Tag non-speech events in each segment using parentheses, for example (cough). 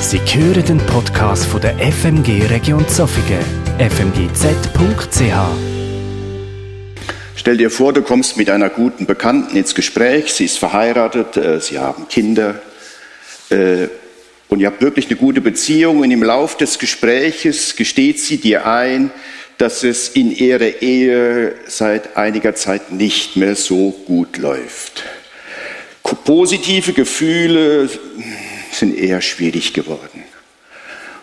Sie hören den Podcast von der FMG Region Zofingen, fmgz.ch. Stell dir vor, du kommst mit einer guten Bekannten ins Gespräch, sie ist verheiratet, äh, sie haben Kinder äh, und ihr habt wirklich eine gute Beziehung und im Lauf des Gespräches gesteht sie dir ein, dass es in ihrer Ehe seit einiger Zeit nicht mehr so gut läuft. Positive Gefühle sind eher schwierig geworden.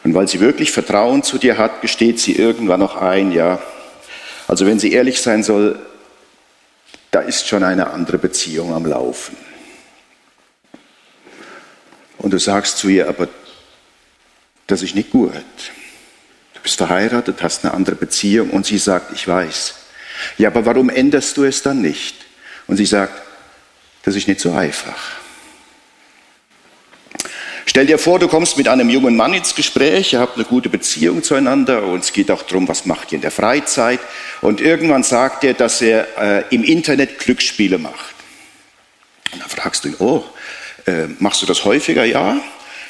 Und weil sie wirklich Vertrauen zu dir hat, gesteht sie irgendwann noch ein, ja, also wenn sie ehrlich sein soll, da ist schon eine andere Beziehung am Laufen. Und du sagst zu ihr, aber das ist nicht gut. Du bist verheiratet, hast eine andere Beziehung und sie sagt, ich weiß. Ja, aber warum änderst du es dann nicht? Und sie sagt, das ist nicht so einfach. Stell dir vor, du kommst mit einem jungen Mann ins Gespräch, ihr habt eine gute Beziehung zueinander und es geht auch darum, was macht ihr in der Freizeit. Und irgendwann sagt er, dass er äh, im Internet Glücksspiele macht. Und dann fragst du ihn, oh, äh, machst du das häufiger? Ja.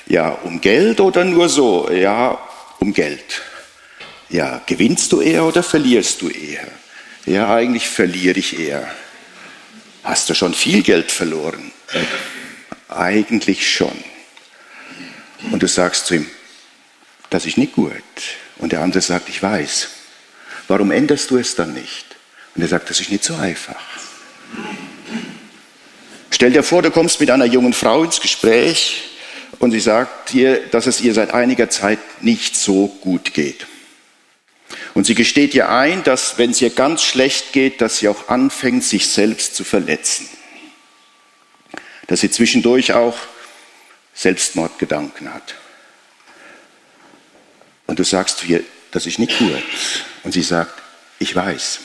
Ja, um Geld oder nur so? Ja, um Geld. Ja, gewinnst du eher oder verlierst du eher? Ja, eigentlich verliere ich eher. Hast du schon viel Geld verloren? Äh, eigentlich schon. Und du sagst zu ihm, das ist nicht gut. Und der andere sagt, ich weiß. Warum änderst du es dann nicht? Und er sagt, das ist nicht so einfach. Stell dir vor, du kommst mit einer jungen Frau ins Gespräch und sie sagt dir, dass es ihr seit einiger Zeit nicht so gut geht. Und sie gesteht dir ein, dass wenn es ihr ganz schlecht geht, dass sie auch anfängt, sich selbst zu verletzen. Dass sie zwischendurch auch Selbstmordgedanken hat. Und du sagst ihr, das ist nicht gut. Und sie sagt, ich weiß.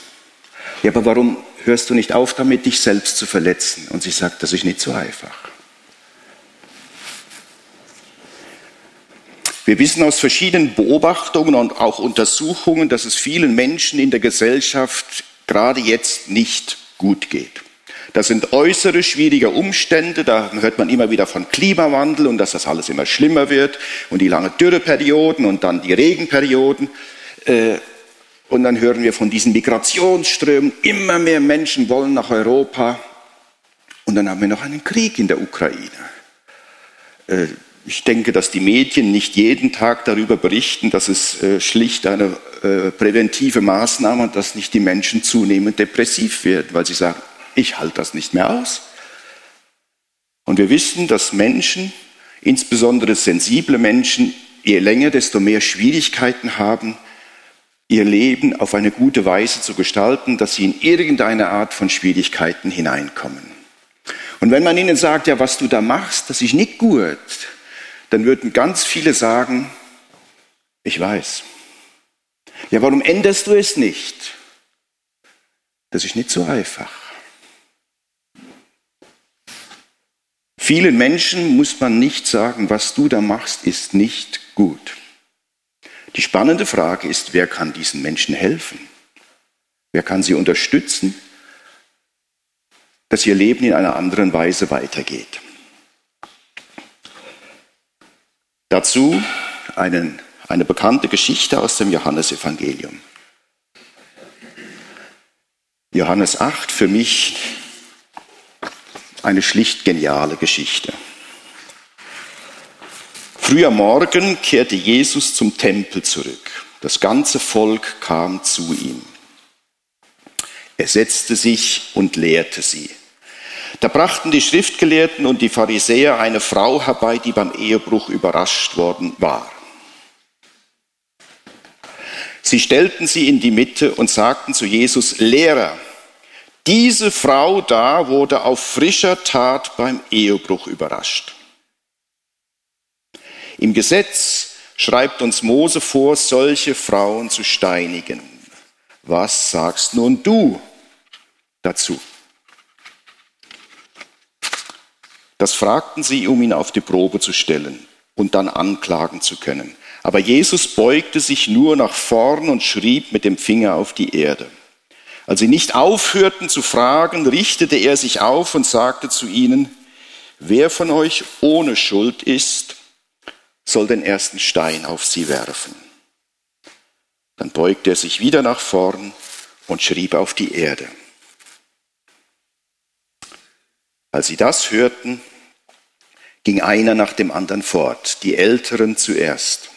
Ja, aber warum hörst du nicht auf damit, dich selbst zu verletzen? Und sie sagt, das ist nicht so einfach. Wir wissen aus verschiedenen Beobachtungen und auch Untersuchungen, dass es vielen Menschen in der Gesellschaft gerade jetzt nicht gut geht. Das sind äußere schwierige Umstände, da hört man immer wieder von Klimawandel und dass das alles immer schlimmer wird und die langen Dürreperioden und dann die Regenperioden. Äh, und dann hören wir von diesen Migrationsströmen, immer mehr Menschen wollen nach Europa. Und dann haben wir noch einen Krieg in der Ukraine. Äh, ich denke, dass die Medien nicht jeden Tag darüber berichten, dass es äh, schlicht eine präventive Maßnahme und dass nicht die Menschen zunehmend depressiv werden, weil sie sagen, ich halte das nicht mehr aus. Und wir wissen, dass Menschen, insbesondere sensible Menschen, je länger, desto mehr Schwierigkeiten haben, ihr Leben auf eine gute Weise zu gestalten, dass sie in irgendeine Art von Schwierigkeiten hineinkommen. Und wenn man ihnen sagt, ja, was du da machst, das ist nicht gut, dann würden ganz viele sagen, ich weiß. Ja, warum änderst du es nicht? Das ist nicht so einfach. Vielen Menschen muss man nicht sagen, was du da machst, ist nicht gut. Die spannende Frage ist, wer kann diesen Menschen helfen? Wer kann sie unterstützen, dass ihr Leben in einer anderen Weise weitergeht? Dazu einen, eine bekannte Geschichte aus dem Johannesevangelium. Johannes 8, für mich eine schlicht geniale Geschichte. Früh am Morgen kehrte Jesus zum Tempel zurück. Das ganze Volk kam zu ihm. Er setzte sich und lehrte sie. Da brachten die Schriftgelehrten und die Pharisäer eine Frau herbei, die beim Ehebruch überrascht worden war. Sie stellten sie in die Mitte und sagten zu Jesus, Lehrer, diese Frau da wurde auf frischer Tat beim Ehebruch überrascht. Im Gesetz schreibt uns Mose vor, solche Frauen zu steinigen. Was sagst nun du dazu? Das fragten sie, um ihn auf die Probe zu stellen und dann anklagen zu können. Aber Jesus beugte sich nur nach vorn und schrieb mit dem Finger auf die Erde. Als sie nicht aufhörten zu fragen, richtete er sich auf und sagte zu ihnen, wer von euch ohne Schuld ist, soll den ersten Stein auf sie werfen. Dann beugte er sich wieder nach vorn und schrieb auf die Erde. Als sie das hörten, ging einer nach dem anderen fort, die Älteren zuerst.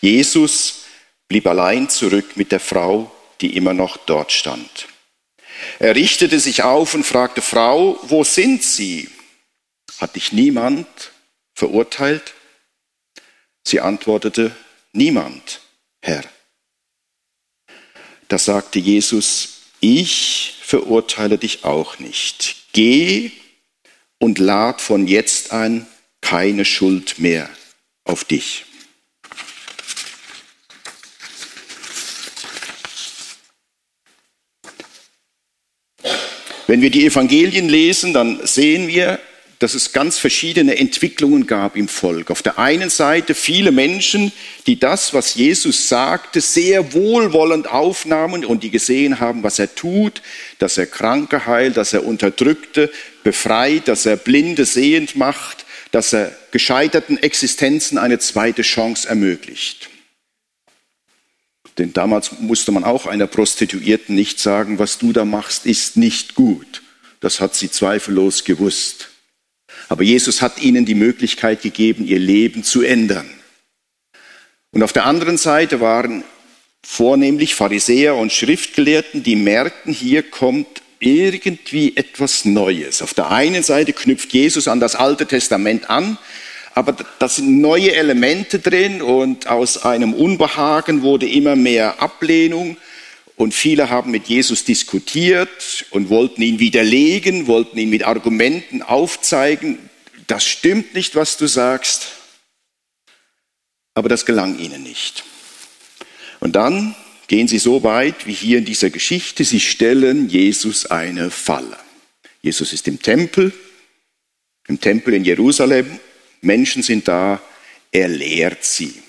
Jesus blieb allein zurück mit der Frau, die immer noch dort stand. Er richtete sich auf und fragte, Frau, wo sind Sie? Hat dich niemand verurteilt? Sie antwortete, niemand, Herr. Da sagte Jesus, ich verurteile dich auch nicht. Geh und lad von jetzt an keine Schuld mehr auf dich. Wenn wir die Evangelien lesen, dann sehen wir, dass es ganz verschiedene Entwicklungen gab im Volk. Auf der einen Seite viele Menschen, die das, was Jesus sagte, sehr wohlwollend aufnahmen und die gesehen haben, was er tut, dass er Kranke heilt, dass er Unterdrückte befreit, dass er Blinde sehend macht, dass er gescheiterten Existenzen eine zweite Chance ermöglicht. Denn damals musste man auch einer Prostituierten nicht sagen, was du da machst, ist nicht gut. Das hat sie zweifellos gewusst. Aber Jesus hat ihnen die Möglichkeit gegeben, ihr Leben zu ändern. Und auf der anderen Seite waren vornehmlich Pharisäer und Schriftgelehrten, die merkten, hier kommt irgendwie etwas Neues. Auf der einen Seite knüpft Jesus an das Alte Testament an, aber da sind neue Elemente drin und aus einem Unbehagen wurde immer mehr Ablehnung und viele haben mit Jesus diskutiert und wollten ihn widerlegen, wollten ihn mit Argumenten aufzeigen, das stimmt nicht, was du sagst. Aber das gelang ihnen nicht. Und dann gehen sie so weit wie hier in dieser Geschichte, sie stellen Jesus eine Falle. Jesus ist im Tempel, im Tempel in Jerusalem, Menschen sind da, er lehrt sie.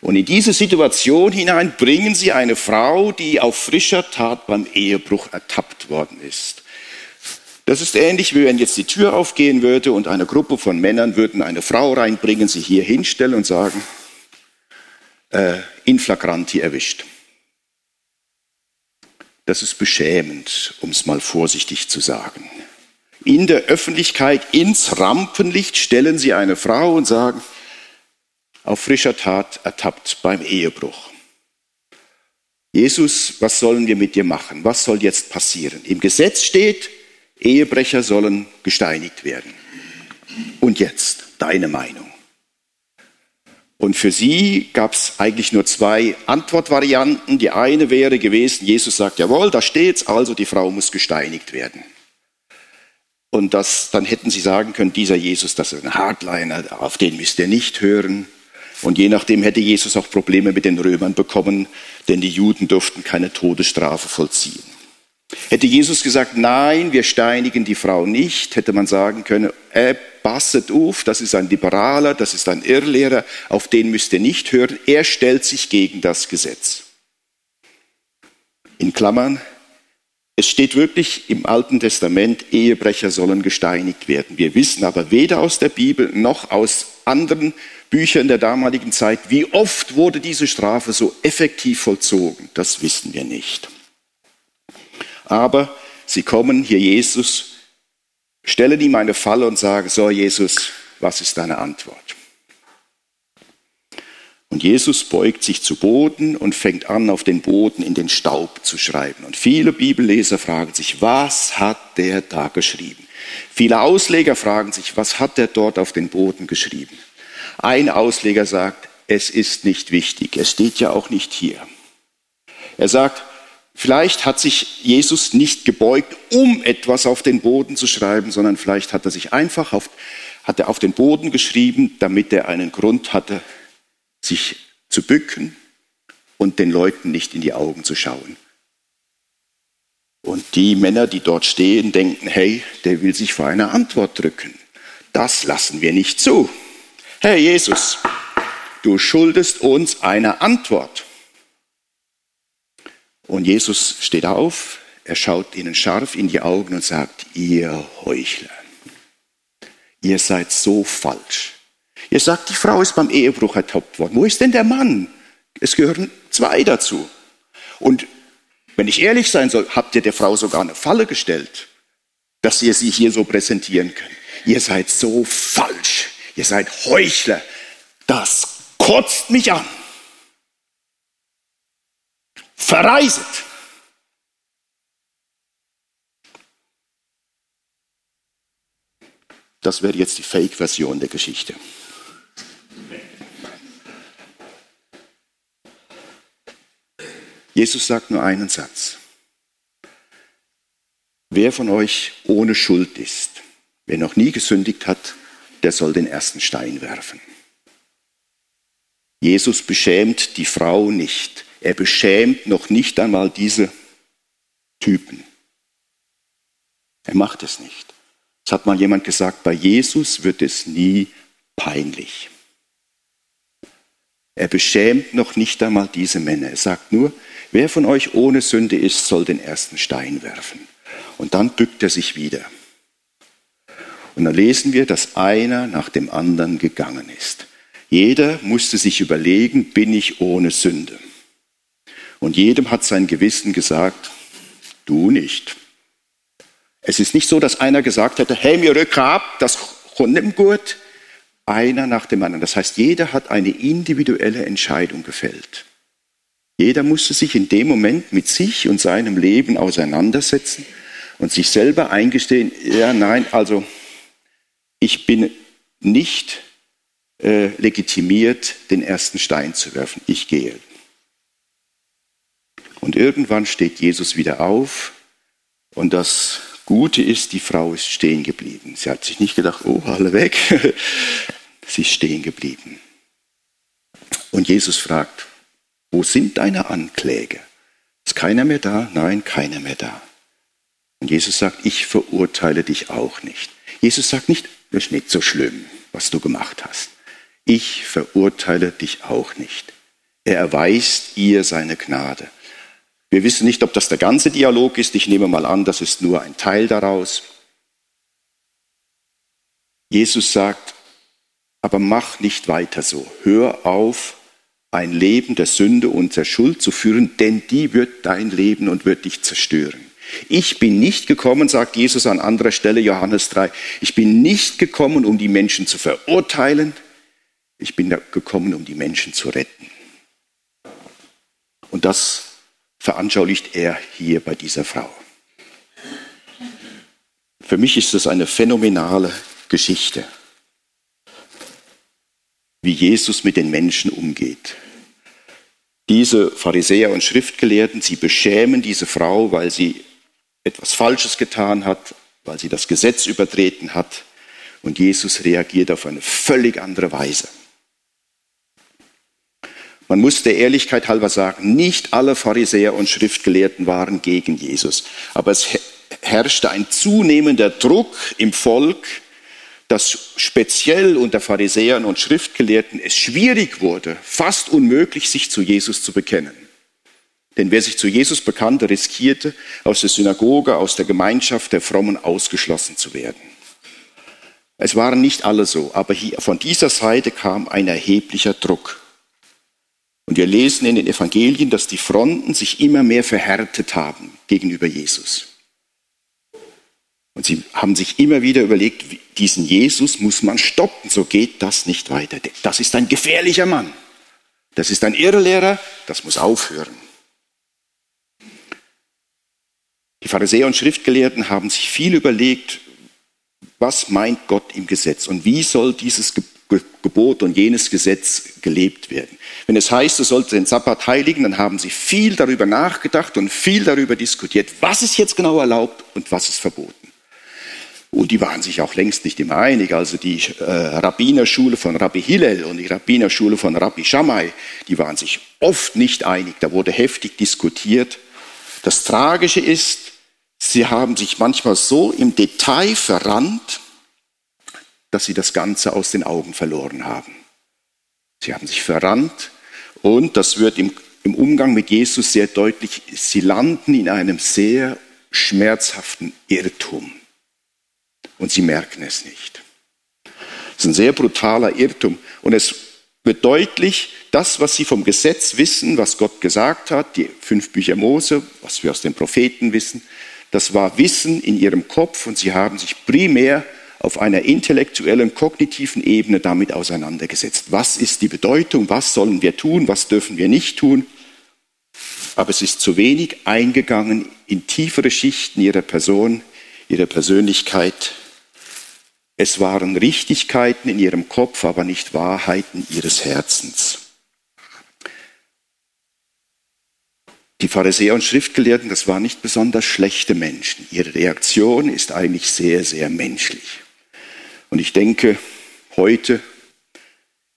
Und in diese Situation hinein bringen sie eine Frau, die auf frischer Tat beim Ehebruch ertappt worden ist. Das ist ähnlich, wie wenn jetzt die Tür aufgehen würde und eine Gruppe von Männern würden eine Frau reinbringen, sie hier hinstellen und sagen, äh, in flagranti erwischt. Das ist beschämend, um es mal vorsichtig zu sagen. In der Öffentlichkeit ins Rampenlicht stellen sie eine Frau und sagen, auf frischer Tat ertappt beim Ehebruch. Jesus, was sollen wir mit dir machen? Was soll jetzt passieren? Im Gesetz steht, Ehebrecher sollen gesteinigt werden. Und jetzt deine Meinung. Und für sie gab es eigentlich nur zwei Antwortvarianten. Die eine wäre gewesen, Jesus sagt, jawohl, da steht's, also die Frau muss gesteinigt werden. Und das, dann hätten sie sagen können, dieser Jesus, das ist ein Hardliner, auf den müsst ihr nicht hören. Und je nachdem hätte Jesus auch Probleme mit den Römern bekommen, denn die Juden durften keine Todesstrafe vollziehen. Hätte Jesus gesagt, nein, wir steinigen die Frau nicht, hätte man sagen können, äh, passet auf, das ist ein Liberaler, das ist ein Irrlehrer, auf den müsst ihr nicht hören, er stellt sich gegen das Gesetz. In Klammern, es steht wirklich im Alten Testament, Ehebrecher sollen gesteinigt werden. Wir wissen aber weder aus der Bibel noch aus anderen Büchern der damaligen Zeit, wie oft wurde diese Strafe so effektiv vollzogen. Das wissen wir nicht. Aber sie kommen hier Jesus, stellen ihm eine Falle und sagen, so Jesus, was ist deine Antwort? Und Jesus beugt sich zu Boden und fängt an, auf den Boden in den Staub zu schreiben. Und viele Bibelleser fragen sich, was hat der da geschrieben? Viele Ausleger fragen sich, was hat der dort auf den Boden geschrieben? Ein Ausleger sagt, es ist nicht wichtig, es steht ja auch nicht hier. Er sagt, vielleicht hat sich Jesus nicht gebeugt, um etwas auf den Boden zu schreiben, sondern vielleicht hat er sich einfach auf, hat er auf den Boden geschrieben, damit er einen Grund hatte, sich zu bücken und den Leuten nicht in die Augen zu schauen. Und die Männer, die dort stehen, denken, hey, der will sich vor einer Antwort drücken. Das lassen wir nicht zu. Herr Jesus, du schuldest uns eine Antwort. Und Jesus steht auf, er schaut ihnen scharf in die Augen und sagt, ihr Heuchler, ihr seid so falsch. Ihr sagt, die Frau ist beim Ehebruch ertoppt worden. Wo ist denn der Mann? Es gehören zwei dazu. Und wenn ich ehrlich sein soll, habt ihr der Frau sogar eine Falle gestellt, dass ihr sie hier so präsentieren könnt. Ihr seid so falsch. Ihr seid Heuchler. Das kotzt mich an. Verreiset. Das wäre jetzt die Fake-Version der Geschichte. Jesus sagt nur einen Satz. Wer von euch ohne Schuld ist, wer noch nie gesündigt hat, der soll den ersten Stein werfen. Jesus beschämt die Frau nicht. Er beschämt noch nicht einmal diese Typen. Er macht es nicht. Es hat mal jemand gesagt, bei Jesus wird es nie peinlich. Er beschämt noch nicht einmal diese Männer. Er sagt nur, Wer von euch ohne Sünde ist, soll den ersten Stein werfen. Und dann bückt er sich wieder. Und dann lesen wir, dass einer nach dem anderen gegangen ist. Jeder musste sich überlegen, bin ich ohne Sünde? Und jedem hat sein Gewissen gesagt, du nicht. Es ist nicht so, dass einer gesagt hätte, hey, mir rück ab, das kommt im gut. Einer nach dem anderen. Das heißt, jeder hat eine individuelle Entscheidung gefällt. Jeder musste sich in dem Moment mit sich und seinem Leben auseinandersetzen und sich selber eingestehen, ja, nein, also ich bin nicht äh, legitimiert, den ersten Stein zu werfen. Ich gehe. Und irgendwann steht Jesus wieder auf und das Gute ist, die Frau ist stehen geblieben. Sie hat sich nicht gedacht, oh, alle weg. (laughs) Sie ist stehen geblieben. Und Jesus fragt, wo sind deine Ankläger? Ist keiner mehr da? Nein, keiner mehr da. Und Jesus sagt, ich verurteile dich auch nicht. Jesus sagt nicht, das ist nicht so schlimm, was du gemacht hast. Ich verurteile dich auch nicht. Er erweist ihr seine Gnade. Wir wissen nicht, ob das der ganze Dialog ist. Ich nehme mal an, das ist nur ein Teil daraus. Jesus sagt, aber mach nicht weiter so. Hör auf, ein Leben der Sünde und der Schuld zu führen, denn die wird dein Leben und wird dich zerstören. Ich bin nicht gekommen, sagt Jesus an anderer Stelle, Johannes 3, ich bin nicht gekommen, um die Menschen zu verurteilen, ich bin gekommen, um die Menschen zu retten. Und das veranschaulicht er hier bei dieser Frau. Für mich ist das eine phänomenale Geschichte wie Jesus mit den Menschen umgeht. Diese Pharisäer und Schriftgelehrten, sie beschämen diese Frau, weil sie etwas Falsches getan hat, weil sie das Gesetz übertreten hat. Und Jesus reagiert auf eine völlig andere Weise. Man muss der Ehrlichkeit halber sagen, nicht alle Pharisäer und Schriftgelehrten waren gegen Jesus, aber es herrschte ein zunehmender Druck im Volk, dass speziell unter Pharisäern und Schriftgelehrten es schwierig wurde, fast unmöglich, sich zu Jesus zu bekennen. Denn wer sich zu Jesus bekannte, riskierte, aus der Synagoge, aus der Gemeinschaft der Frommen ausgeschlossen zu werden. Es waren nicht alle so, aber von dieser Seite kam ein erheblicher Druck. Und wir lesen in den Evangelien, dass die Fronten sich immer mehr verhärtet haben gegenüber Jesus. Und sie haben sich immer wieder überlegt, diesen Jesus muss man stoppen, so geht das nicht weiter. Das ist ein gefährlicher Mann. Das ist ein Irrlehrer, das muss aufhören. Die Pharisäer und Schriftgelehrten haben sich viel überlegt, was meint Gott im Gesetz und wie soll dieses Gebot und jenes Gesetz gelebt werden. Wenn es heißt, du sollst den Sabbat heiligen, dann haben sie viel darüber nachgedacht und viel darüber diskutiert, was ist jetzt genau erlaubt und was ist verboten. Und die waren sich auch längst nicht immer einig. Also die äh, Rabbinerschule von Rabbi Hillel und die Rabbinerschule von Rabbi Shammai, die waren sich oft nicht einig. Da wurde heftig diskutiert. Das Tragische ist, sie haben sich manchmal so im Detail verrannt, dass sie das Ganze aus den Augen verloren haben. Sie haben sich verrannt und das wird im, im Umgang mit Jesus sehr deutlich, sie landen in einem sehr schmerzhaften Irrtum und sie merken es nicht. Das ist ein sehr brutaler Irrtum. Und es wird deutlich, das, was sie vom Gesetz wissen, was Gott gesagt hat, die fünf Bücher Mose, was wir aus den Propheten wissen, das war Wissen in ihrem Kopf und sie haben sich primär auf einer intellektuellen, kognitiven Ebene damit auseinandergesetzt. Was ist die Bedeutung? Was sollen wir tun? Was dürfen wir nicht tun? Aber es ist zu wenig eingegangen in tiefere Schichten ihrer Person, ihrer Persönlichkeit. Es waren Richtigkeiten in ihrem Kopf, aber nicht Wahrheiten ihres Herzens. Die Pharisäer und Schriftgelehrten, das waren nicht besonders schlechte Menschen. Ihre Reaktion ist eigentlich sehr, sehr menschlich. Und ich denke, heute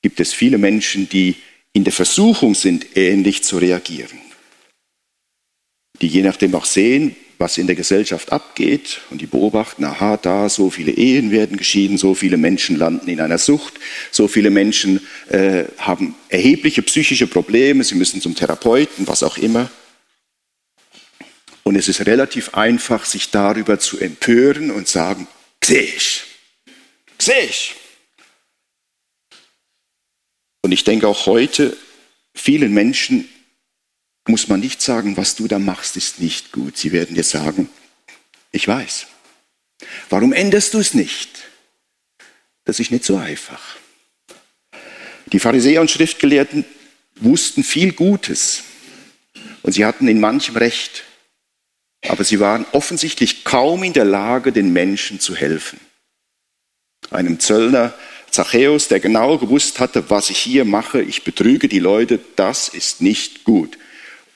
gibt es viele Menschen, die in der Versuchung sind, ähnlich zu reagieren. Die je nachdem auch sehen, was in der Gesellschaft abgeht und die beobachten, aha, da so viele Ehen werden geschieden, so viele Menschen landen in einer Sucht, so viele Menschen äh, haben erhebliche psychische Probleme, sie müssen zum Therapeuten, was auch immer. Und es ist relativ einfach, sich darüber zu empören und sagen, sehe ich, sehe ich. Und ich denke auch heute, vielen Menschen muss man nicht sagen, was du da machst, ist nicht gut. Sie werden dir sagen, ich weiß. Warum änderst du es nicht? Das ist nicht so einfach. Die Pharisäer und Schriftgelehrten wussten viel Gutes und sie hatten in manchem Recht, aber sie waren offensichtlich kaum in der Lage, den Menschen zu helfen. Einem Zöllner Zachäus, der genau gewusst hatte, was ich hier mache, ich betrüge die Leute, das ist nicht gut.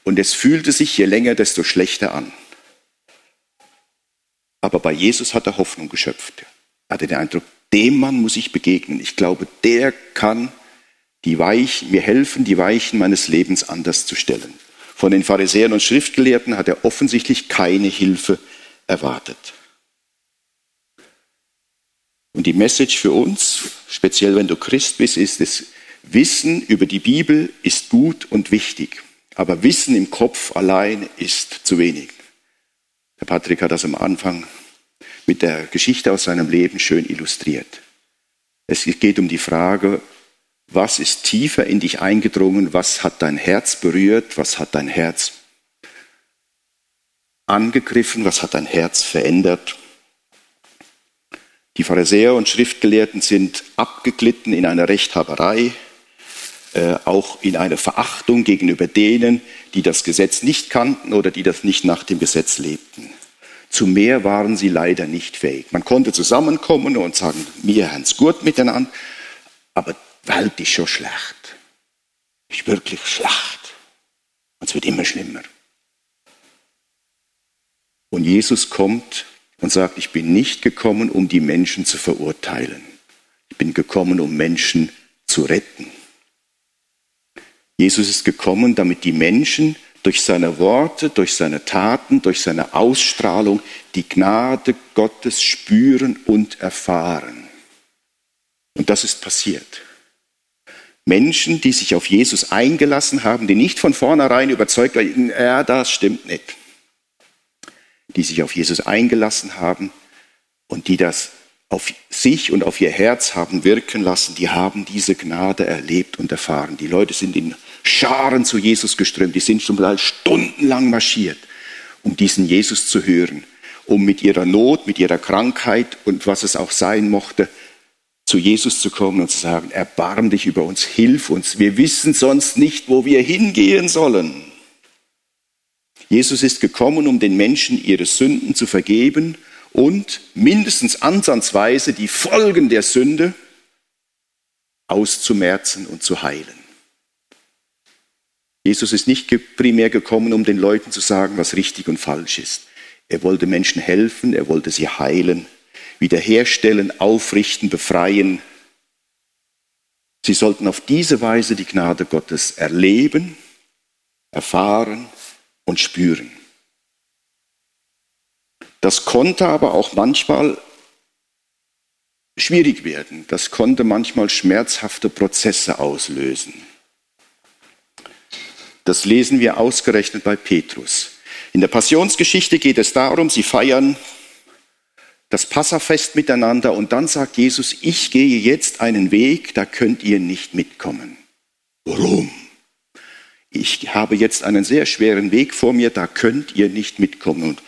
Und es fühlte sich je länger, desto schlechter an. Aber bei Jesus hat er Hoffnung geschöpft. Er hatte den Eindruck, dem Mann muss ich begegnen. Ich glaube, der kann die Weichen, mir helfen, die Weichen meines Lebens anders zu stellen. Von den Pharisäern und Schriftgelehrten hat er offensichtlich keine Hilfe erwartet. Und die Message für uns, speziell wenn du Christ bist, ist es, Wissen über die Bibel ist gut und wichtig. Aber Wissen im Kopf allein ist zu wenig. Herr Patrick hat das am Anfang mit der Geschichte aus seinem Leben schön illustriert. Es geht um die Frage, was ist tiefer in dich eingedrungen, was hat dein Herz berührt, was hat dein Herz angegriffen, was hat dein Herz verändert. Die Pharisäer und Schriftgelehrten sind abgeglitten in einer Rechthaberei, äh, auch in eine Verachtung gegenüber denen, die das Gesetz nicht kannten oder die das nicht nach dem Gesetz lebten. Zu mehr waren sie leider nicht fähig. Man konnte zusammenkommen und sagen, mir Hans gut miteinander, aber Welt ist schon schlecht. Ist wirklich schlecht. Und es wird immer schlimmer. Und Jesus kommt und sagt, ich bin nicht gekommen, um die Menschen zu verurteilen. Ich bin gekommen, um Menschen zu retten. Jesus ist gekommen, damit die Menschen durch seine Worte, durch seine Taten, durch seine Ausstrahlung die Gnade Gottes spüren und erfahren. Und das ist passiert. Menschen, die sich auf Jesus eingelassen haben, die nicht von vornherein überzeugt waren, ja, das stimmt nicht. Die sich auf Jesus eingelassen haben und die das auf sich und auf ihr Herz haben wirken lassen, die haben diese Gnade erlebt und erfahren. Die Leute sind in Scharen zu Jesus geströmt, die sind zum Teil stundenlang marschiert, um diesen Jesus zu hören, um mit ihrer Not, mit ihrer Krankheit und was es auch sein mochte, zu Jesus zu kommen und zu sagen, erbarm dich über uns, hilf uns, wir wissen sonst nicht, wo wir hingehen sollen. Jesus ist gekommen, um den Menschen ihre Sünden zu vergeben und mindestens ansatzweise die Folgen der Sünde auszumerzen und zu heilen. Jesus ist nicht primär gekommen, um den Leuten zu sagen, was richtig und falsch ist. Er wollte Menschen helfen, er wollte sie heilen, wiederherstellen, aufrichten, befreien. Sie sollten auf diese Weise die Gnade Gottes erleben, erfahren und spüren. Das konnte aber auch manchmal schwierig werden. Das konnte manchmal schmerzhafte Prozesse auslösen. Das lesen wir ausgerechnet bei Petrus. In der Passionsgeschichte geht es darum, sie feiern das Passafest miteinander und dann sagt Jesus, ich gehe jetzt einen Weg, da könnt ihr nicht mitkommen. Warum? Ich habe jetzt einen sehr schweren Weg vor mir, da könnt ihr nicht mitkommen. Und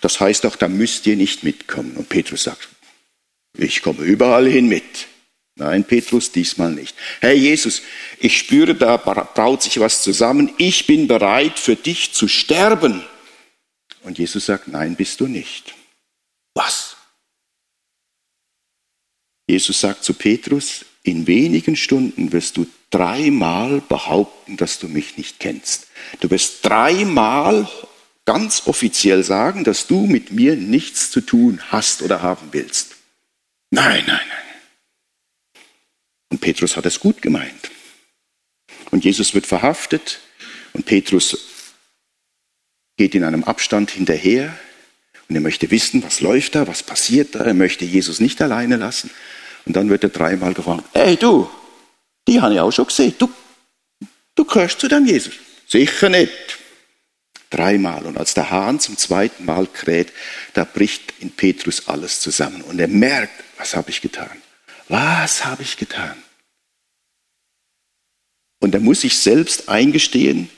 das heißt auch, da müsst ihr nicht mitkommen. Und Petrus sagt, ich komme überall hin mit. Nein, Petrus, diesmal nicht. Herr Jesus, ich spüre, da braut sich was zusammen. Ich bin bereit, für dich zu sterben. Und Jesus sagt, nein, bist du nicht. Was? Jesus sagt zu Petrus, in wenigen Stunden wirst du dreimal behaupten, dass du mich nicht kennst. Du wirst dreimal ganz offiziell sagen, dass du mit mir nichts zu tun hast oder haben willst. Nein, nein, nein. Und Petrus hat es gut gemeint. Und Jesus wird verhaftet und Petrus geht in einem Abstand hinterher und er möchte wissen, was läuft da, was passiert da. Er möchte Jesus nicht alleine lassen. Und dann wird er dreimal gefragt, hey du, die habe ich auch schon gesehen. Du, du gehörst zu dem Jesus. Sicher nicht. Dreimal. Und als der Hahn zum zweiten Mal kräht, da bricht in Petrus alles zusammen. Und er merkt, was habe ich getan? Was habe ich getan? Und er muss sich selbst eingestehen,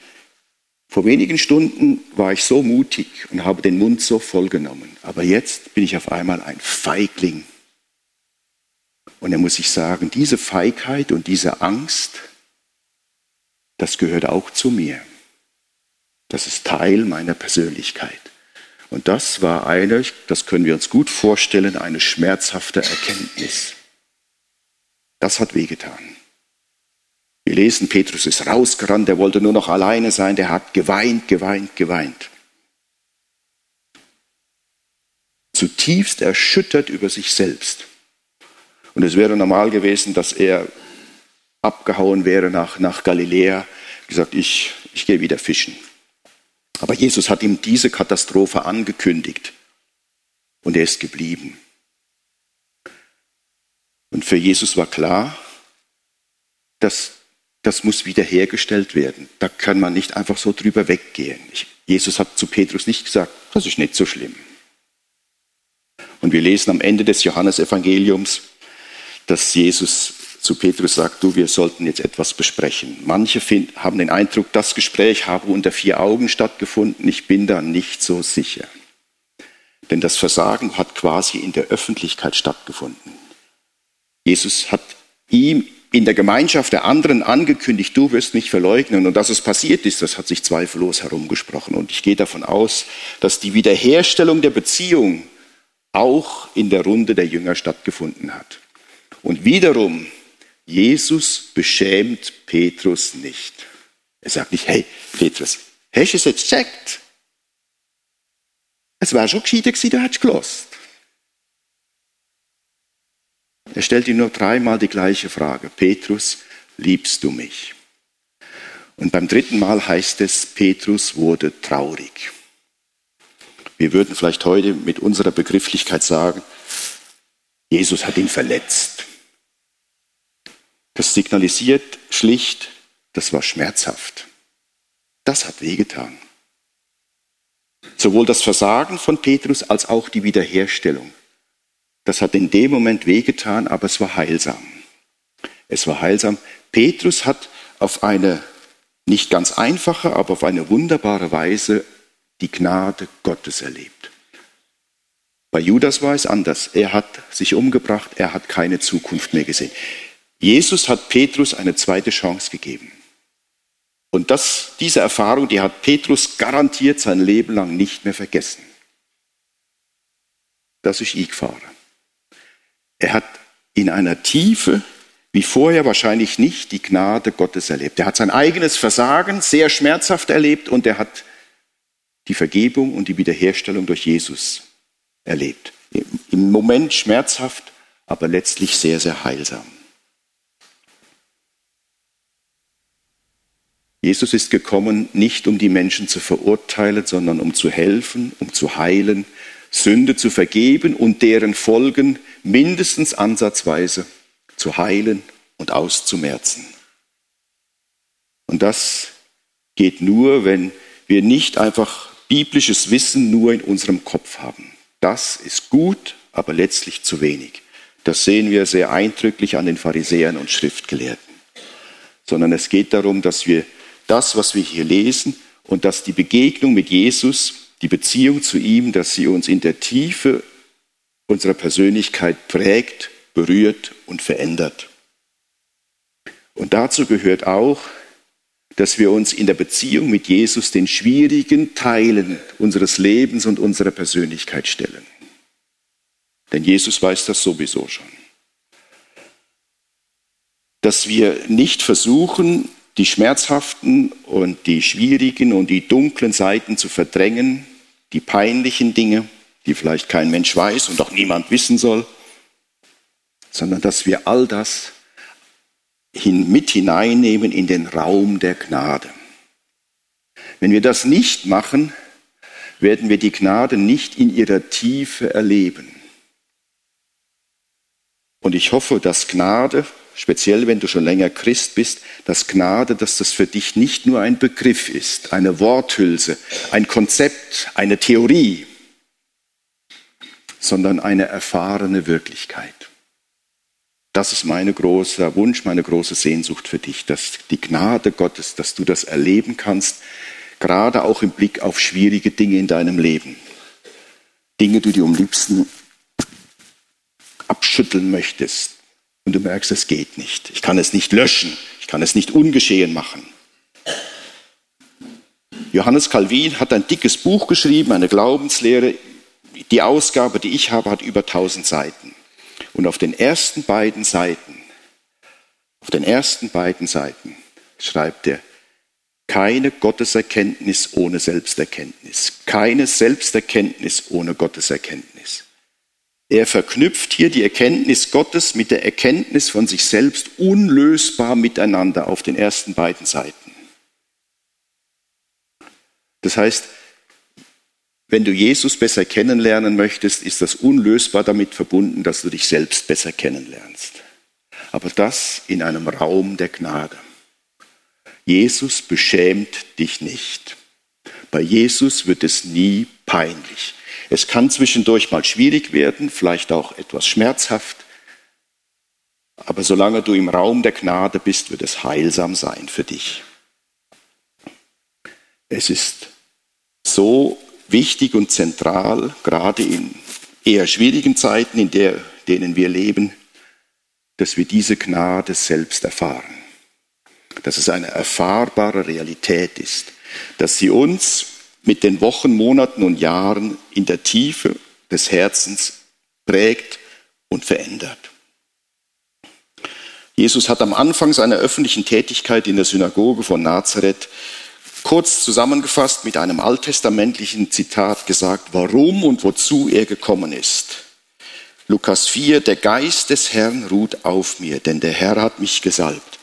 vor wenigen Stunden war ich so mutig und habe den Mund so voll genommen. Aber jetzt bin ich auf einmal ein Feigling. Und er muss sich sagen, diese Feigheit und diese Angst, das gehört auch zu mir. Das ist Teil meiner Persönlichkeit. Und das war eine, das können wir uns gut vorstellen, eine schmerzhafte Erkenntnis. Das hat wehgetan. Wir lesen, Petrus ist rausgerannt, er wollte nur noch alleine sein, der hat geweint, geweint, geweint. Zutiefst erschüttert über sich selbst. Und es wäre normal gewesen, dass er abgehauen wäre nach, nach Galiläa, gesagt, ich, ich gehe wieder fischen. Aber Jesus hat ihm diese Katastrophe angekündigt und er ist geblieben. Und für Jesus war klar, dass das muss wiederhergestellt werden. Da kann man nicht einfach so drüber weggehen. Ich, Jesus hat zu Petrus nicht gesagt, das ist nicht so schlimm. Und wir lesen am Ende des Johannesevangeliums, dass Jesus zu Petrus sagt, du, wir sollten jetzt etwas besprechen. Manche find, haben den Eindruck, das Gespräch habe unter vier Augen stattgefunden. Ich bin da nicht so sicher. Denn das Versagen hat quasi in der Öffentlichkeit stattgefunden. Jesus hat ihm in der Gemeinschaft der anderen angekündigt, du wirst mich verleugnen. Und dass es passiert ist, das hat sich zweifellos herumgesprochen. Und ich gehe davon aus, dass die Wiederherstellung der Beziehung auch in der Runde der Jünger stattgefunden hat. Und wiederum, Jesus beschämt Petrus nicht. Er sagt nicht, hey Petrus, hast du es jetzt gecheckt? Es wäre schon gescheiter gewesen, du hättest gelost. Er stellt ihm nur dreimal die gleiche Frage. Petrus, liebst du mich? Und beim dritten Mal heißt es, Petrus wurde traurig. Wir würden vielleicht heute mit unserer Begrifflichkeit sagen, Jesus hat ihn verletzt. Das signalisiert schlicht, das war schmerzhaft. Das hat wehgetan. Sowohl das Versagen von Petrus als auch die Wiederherstellung. Das hat in dem Moment wehgetan, aber es war heilsam. Es war heilsam. Petrus hat auf eine nicht ganz einfache, aber auf eine wunderbare Weise die Gnade Gottes erlebt. Bei Judas war es anders. Er hat sich umgebracht, er hat keine Zukunft mehr gesehen. Jesus hat Petrus eine zweite Chance gegeben. Und das, diese Erfahrung, die hat Petrus garantiert sein Leben lang nicht mehr vergessen. Das ist ich fahre. Er hat in einer Tiefe wie vorher wahrscheinlich nicht die Gnade Gottes erlebt. Er hat sein eigenes Versagen sehr schmerzhaft erlebt und er hat die Vergebung und die Wiederherstellung durch Jesus erlebt. Im Moment schmerzhaft, aber letztlich sehr, sehr heilsam. Jesus ist gekommen, nicht um die Menschen zu verurteilen, sondern um zu helfen, um zu heilen, Sünde zu vergeben und deren Folgen mindestens ansatzweise zu heilen und auszumerzen. Und das geht nur, wenn wir nicht einfach biblisches Wissen nur in unserem Kopf haben. Das ist gut aber letztlich zu wenig. Das sehen wir sehr eindrücklich an den Pharisäern und Schriftgelehrten. Sondern es geht darum, dass wir das, was wir hier lesen und dass die Begegnung mit Jesus, die Beziehung zu ihm, dass sie uns in der Tiefe unserer Persönlichkeit prägt, berührt und verändert. Und dazu gehört auch, dass wir uns in der Beziehung mit Jesus den schwierigen Teilen unseres Lebens und unserer Persönlichkeit stellen. Denn Jesus weiß das sowieso schon. Dass wir nicht versuchen, die schmerzhaften und die schwierigen und die dunklen Seiten zu verdrängen, die peinlichen Dinge, die vielleicht kein Mensch weiß und auch niemand wissen soll, sondern dass wir all das hin, mit hineinnehmen in den Raum der Gnade. Wenn wir das nicht machen, werden wir die Gnade nicht in ihrer Tiefe erleben. Und ich hoffe, dass Gnade, speziell wenn du schon länger Christ bist, dass Gnade, dass das für dich nicht nur ein Begriff ist, eine Worthülse, ein Konzept, eine Theorie, sondern eine erfahrene Wirklichkeit. Das ist mein großer Wunsch, meine große Sehnsucht für dich, dass die Gnade Gottes, dass du das erleben kannst, gerade auch im Blick auf schwierige Dinge in deinem Leben. Dinge, die du am liebsten abschütteln möchtest und du merkst, es geht nicht. Ich kann es nicht löschen, ich kann es nicht ungeschehen machen. Johannes Calvin hat ein dickes Buch geschrieben, eine Glaubenslehre. Die Ausgabe, die ich habe, hat über 1000 Seiten. Und auf den ersten beiden Seiten, auf den ersten beiden Seiten schreibt er, keine Gotteserkenntnis ohne Selbsterkenntnis, keine Selbsterkenntnis ohne Gotteserkenntnis. Er verknüpft hier die Erkenntnis Gottes mit der Erkenntnis von sich selbst unlösbar miteinander auf den ersten beiden Seiten. Das heißt, wenn du Jesus besser kennenlernen möchtest, ist das unlösbar damit verbunden, dass du dich selbst besser kennenlernst. Aber das in einem Raum der Gnade. Jesus beschämt dich nicht. Bei Jesus wird es nie peinlich. Es kann zwischendurch mal schwierig werden, vielleicht auch etwas schmerzhaft, aber solange du im Raum der Gnade bist, wird es heilsam sein für dich. Es ist so wichtig und zentral, gerade in eher schwierigen Zeiten, in der, denen wir leben, dass wir diese Gnade selbst erfahren. Dass es eine erfahrbare Realität ist. Dass sie uns mit den Wochen, Monaten und Jahren in der Tiefe des Herzens prägt und verändert. Jesus hat am Anfang seiner öffentlichen Tätigkeit in der Synagoge von Nazareth kurz zusammengefasst mit einem alttestamentlichen Zitat gesagt, warum und wozu er gekommen ist. Lukas 4, der Geist des Herrn ruht auf mir, denn der Herr hat mich gesalbt.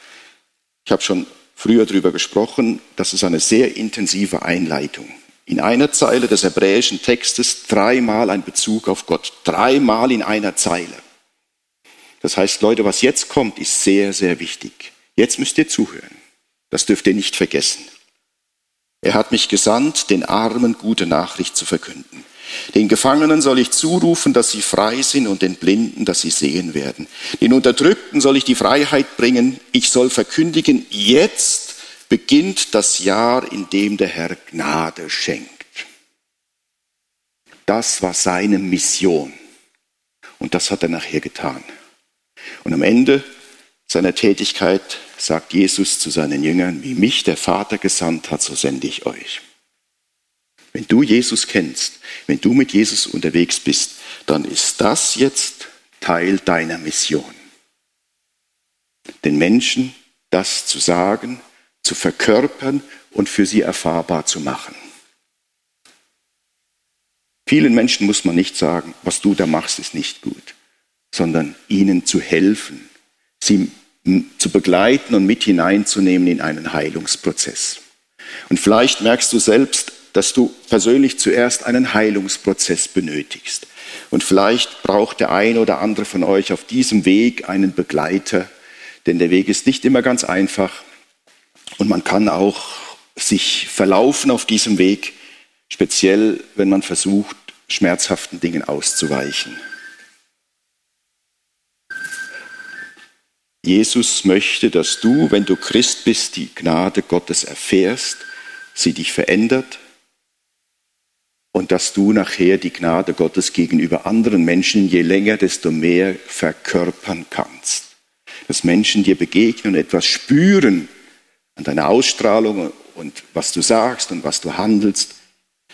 Ich habe schon früher darüber gesprochen, das ist eine sehr intensive Einleitung. In einer Zeile des hebräischen Textes dreimal ein Bezug auf Gott, dreimal in einer Zeile. Das heißt, Leute, was jetzt kommt, ist sehr, sehr wichtig. Jetzt müsst ihr zuhören. Das dürft ihr nicht vergessen. Er hat mich gesandt, den Armen gute Nachricht zu verkünden. Den Gefangenen soll ich zurufen, dass sie frei sind und den Blinden, dass sie sehen werden. Den Unterdrückten soll ich die Freiheit bringen. Ich soll verkündigen, jetzt beginnt das Jahr, in dem der Herr Gnade schenkt. Das war seine Mission. Und das hat er nachher getan. Und am Ende seiner Tätigkeit sagt Jesus zu seinen Jüngern, wie mich der Vater gesandt hat, so sende ich euch. Wenn du Jesus kennst, wenn du mit Jesus unterwegs bist, dann ist das jetzt Teil deiner Mission. Den Menschen das zu sagen, zu verkörpern und für sie erfahrbar zu machen. Vielen Menschen muss man nicht sagen, was du da machst, ist nicht gut, sondern ihnen zu helfen, sie zu begleiten und mit hineinzunehmen in einen Heilungsprozess. Und vielleicht merkst du selbst, dass du persönlich zuerst einen Heilungsprozess benötigst. Und vielleicht braucht der eine oder andere von euch auf diesem Weg einen Begleiter, denn der Weg ist nicht immer ganz einfach und man kann auch sich verlaufen auf diesem Weg, speziell wenn man versucht, schmerzhaften Dingen auszuweichen. Jesus möchte, dass du, wenn du Christ bist, die Gnade Gottes erfährst, sie dich verändert und dass du nachher die Gnade Gottes gegenüber anderen Menschen je länger, desto mehr verkörpern kannst. Dass Menschen dir begegnen und etwas spüren an deiner Ausstrahlung und was du sagst und was du handelst,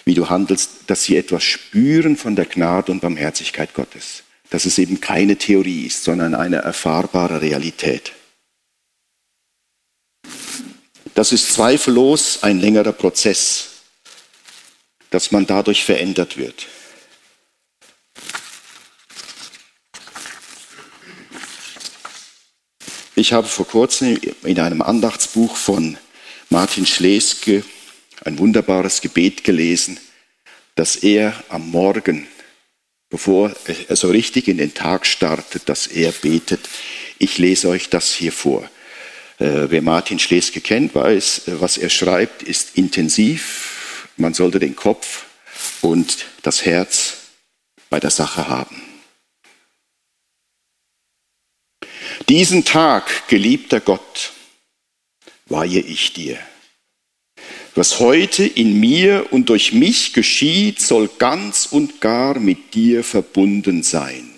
wie du handelst, dass sie etwas spüren von der Gnade und Barmherzigkeit Gottes. Dass es eben keine Theorie ist, sondern eine erfahrbare Realität. Das ist zweifellos ein längerer Prozess, dass man dadurch verändert wird. Ich habe vor kurzem in einem Andachtsbuch von Martin Schleske ein wunderbares Gebet gelesen, dass er am Morgen, bevor er so richtig in den Tag startet, dass er betet. Ich lese euch das hier vor. Äh, wer Martin Schleske kennt, weiß, was er schreibt, ist intensiv. Man sollte den Kopf und das Herz bei der Sache haben. Diesen Tag, geliebter Gott, weihe ich dir. Was heute in mir und durch mich geschieht, soll ganz und gar mit dir verbunden sein.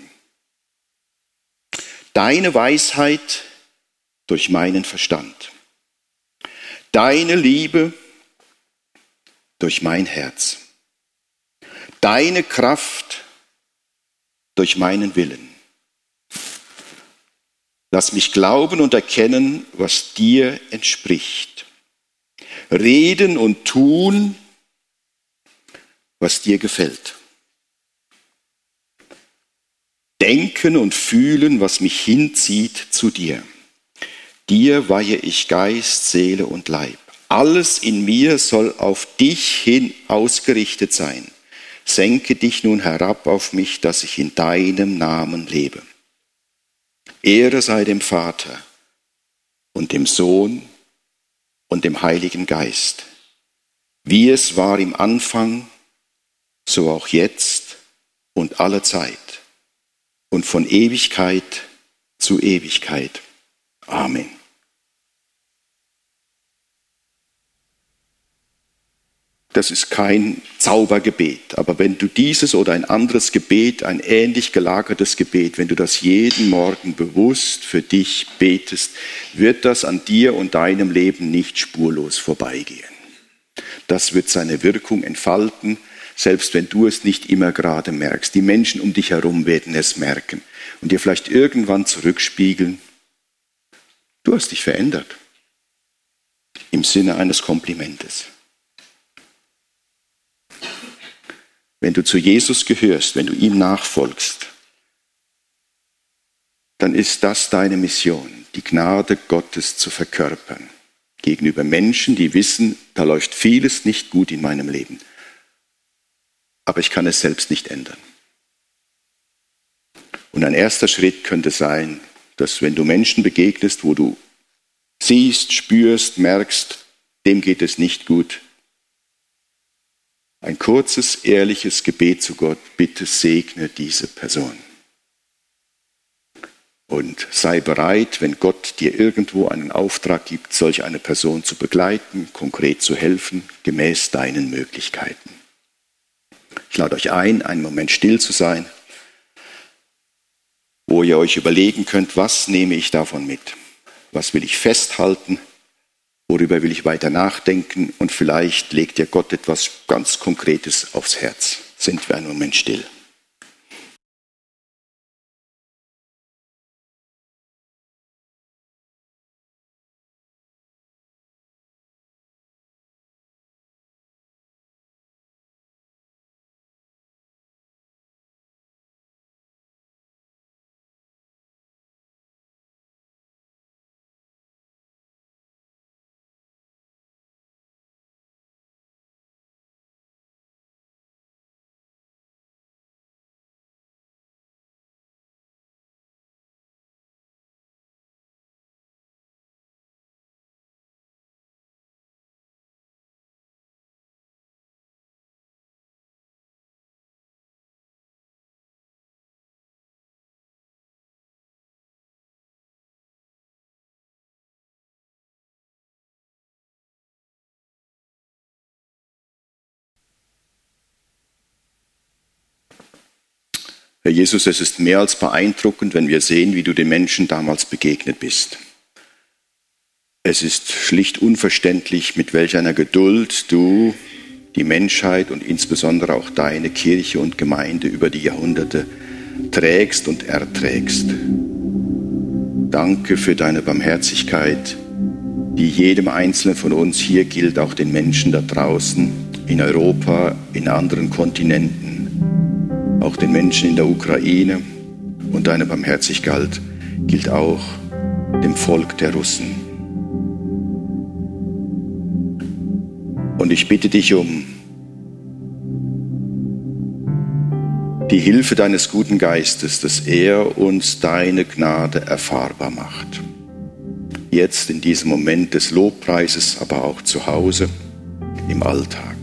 Deine Weisheit durch meinen Verstand. Deine Liebe durch mein Herz. Deine Kraft durch meinen Willen. Lass mich glauben und erkennen, was dir entspricht reden und tun, was dir gefällt. Denken und fühlen, was mich hinzieht zu dir. Dir weihe ich Geist, Seele und Leib. Alles in mir soll auf dich hin ausgerichtet sein. Senke dich nun herab auf mich, dass ich in deinem Namen lebe. Ehre sei dem Vater und dem Sohn und dem Heiligen Geist, wie es war im Anfang, so auch jetzt und alle Zeit und von Ewigkeit zu Ewigkeit. Amen. Das ist kein Zaubergebet. Aber wenn du dieses oder ein anderes Gebet, ein ähnlich gelagertes Gebet, wenn du das jeden Morgen bewusst für dich betest, wird das an dir und deinem Leben nicht spurlos vorbeigehen. Das wird seine Wirkung entfalten, selbst wenn du es nicht immer gerade merkst. Die Menschen um dich herum werden es merken und dir vielleicht irgendwann zurückspiegeln. Du hast dich verändert. Im Sinne eines Komplimentes. Wenn du zu Jesus gehörst, wenn du ihm nachfolgst, dann ist das deine Mission, die Gnade Gottes zu verkörpern gegenüber Menschen, die wissen, da läuft vieles nicht gut in meinem Leben, aber ich kann es selbst nicht ändern. Und ein erster Schritt könnte sein, dass wenn du Menschen begegnest, wo du siehst, spürst, merkst, dem geht es nicht gut, ein kurzes, ehrliches Gebet zu Gott, bitte segne diese Person. Und sei bereit, wenn Gott dir irgendwo einen Auftrag gibt, solch eine Person zu begleiten, konkret zu helfen, gemäß deinen Möglichkeiten. Ich lade euch ein, einen Moment still zu sein, wo ihr euch überlegen könnt, was nehme ich davon mit? Was will ich festhalten? Worüber will ich weiter nachdenken? Und vielleicht legt dir Gott etwas ganz Konkretes aufs Herz. Sind wir einen Moment still. Herr Jesus, es ist mehr als beeindruckend, wenn wir sehen, wie du den Menschen damals begegnet bist. Es ist schlicht unverständlich, mit welch einer Geduld du die Menschheit und insbesondere auch deine Kirche und Gemeinde über die Jahrhunderte trägst und erträgst. Danke für deine Barmherzigkeit, die jedem Einzelnen von uns hier gilt, auch den Menschen da draußen, in Europa, in anderen Kontinenten, auch den Menschen in der Ukraine. Und deine Barmherzigkeit gilt auch dem Volk der Russen. Und ich bitte dich um die Hilfe deines guten Geistes, dass er uns deine Gnade erfahrbar macht. Jetzt in diesem Moment des Lobpreises, aber auch zu Hause, im Alltag.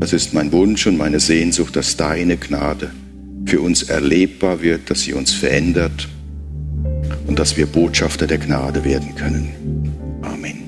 Das ist mein Wunsch und meine Sehnsucht, dass deine Gnade für uns erlebbar wird, dass sie uns verändert und dass wir Botschafter der Gnade werden können. Amen.